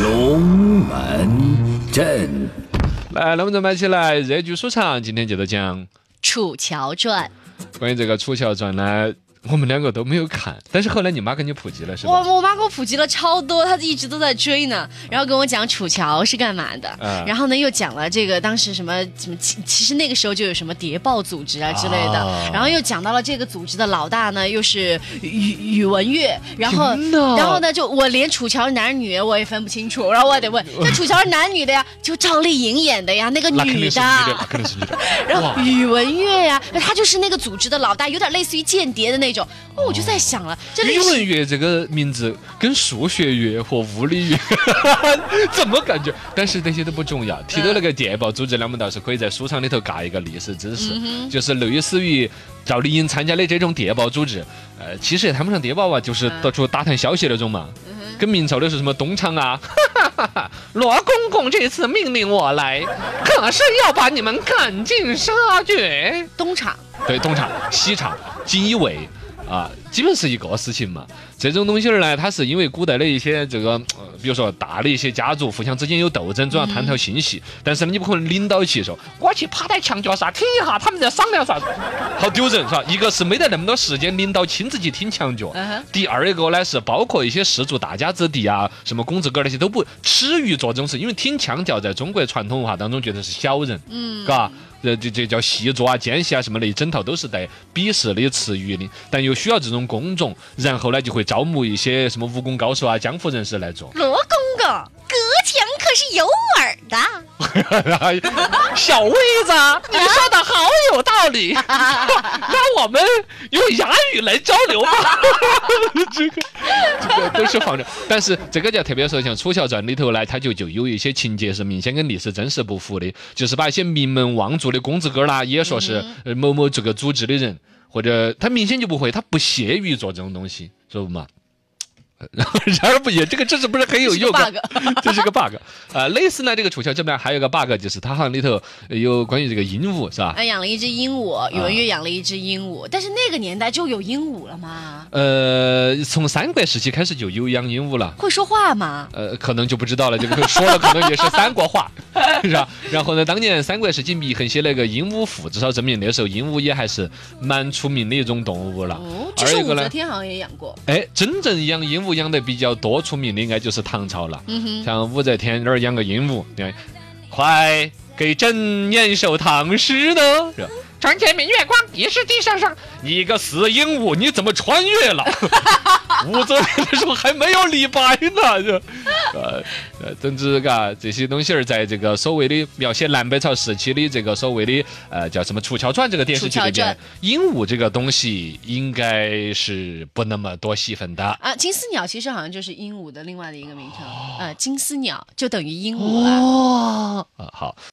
龙门阵。来，龙门阵摆起来热剧收藏，今天接着讲《楚乔传关于这个《楚乔传》呢，我们两个都没有看，但是后来你妈给你普及了，是》，吧？我我妈给我普及了超多，她一直都在追呢，然后跟我讲楚乔是干嘛的，嗯然后呢又讲了这个当时什么什么，其其实那个时候就有什么谍报组织啊之类的，啊然后又讲到了这个组织的老大呢又是宇宇文玥，然后然后呢就我连楚乔是男女我也分不清楚，然后我还得问，那楚乔是男女的呀？就赵丽颖演的呀，那个女的。然后宇文玥呀、他就是那个组织的老大，有点类似于间谍的那种。哦，我就在想了，这历宇文月这个名字跟数学月和物理月 怎么感觉？但是那些都不重要。提到那个电报组织呢，我们倒是可以在书上里头嘎一个历史知识，就是类似于赵丽颖参加的这种电报组织。呃，其实也谈不上电报吧，就是到处打探消息那种嘛。跟明朝的是什么东厂啊？罗公公这次命令我来，可是要把你们赶尽杀绝。东厂，对，东厂、西厂、锦衣卫啊，基本是一个事情嘛。这种东西儿呢，它是因为古代的一些这个，呃，比如说大的一些家族互相之间有斗争，总要探讨信息。但是呢，你不可能领导起说，我去趴在墙角上听一下他们在商量啥子，好丢人是吧？一个是没得那么多时间，领导亲自去听墙角。嗯第二一个呢是包括一些氏族大家子弟啊，什么公子哥儿那些都不耻于做这种事，因为听腔调在中国传统文化当中觉得是小人，嗯，嘎。这这这叫细作啊、奸细啊什么的，一整套都是带鄙视的词语的，但又需要这种工种，然后呢就会招募一些什么武功高手啊、江湖人士来做。罗公公，隔墙可是有耳的。小薇子，你说的好有道理，那我们用哑语来交流吧。这个这个都是放着，但是这个就特别说，像《楚乔传》里头呢，它就就有一些情节是明显跟历史真实不符的，就是把一些名门望族的公子哥儿啦，也说是呃某某这个组织的人，或者他明显就不会，他不屑于做这种东西，说不嘛？然后然而不也，这个这是不是很有用啊这是个 bug 这是个 bug。呃，类似呢，这个楚乔这边还有个 bug，就是他好像里头有关于这个鹦鹉，是吧？啊，养了一只鹦鹉，宇文玥养了一只鹦鹉，但是那个年代就有鹦鹉了吗？呃，从三国时期开始就有养鹦鹉了。会说话吗？呃，可能就不知道了，这个说了可能也是三国话，是吧？然后呢，当年三国时期祢衡写那个《鹦鹉赋》，至少证明那时候鹦鹉也还是蛮出名的一种动物了。哦，其实武则天好像也养过。哎，真正养鹦鹉养得比较多出名的，应该就是唐朝了。嗯哼，像武则天那儿养个鹦鹉，对，快给朕念首唐诗呢。是吧床前明月光，疑是地上霜。你个死鹦鹉，你怎么穿越了？武则天的时候还没有李白呢，这，呃呃，总之嘎，这些东西儿在这个所谓的描写南北朝时期的这个所谓的呃叫什么《楚乔传》这个电视剧里边楚乔传，鹦鹉这个东西应该是不那么多戏份的。啊，金丝鸟其实好像就是鹦鹉的另外的一个名称，呃，金丝鸟就等于鹦鹉了。哦，啊好。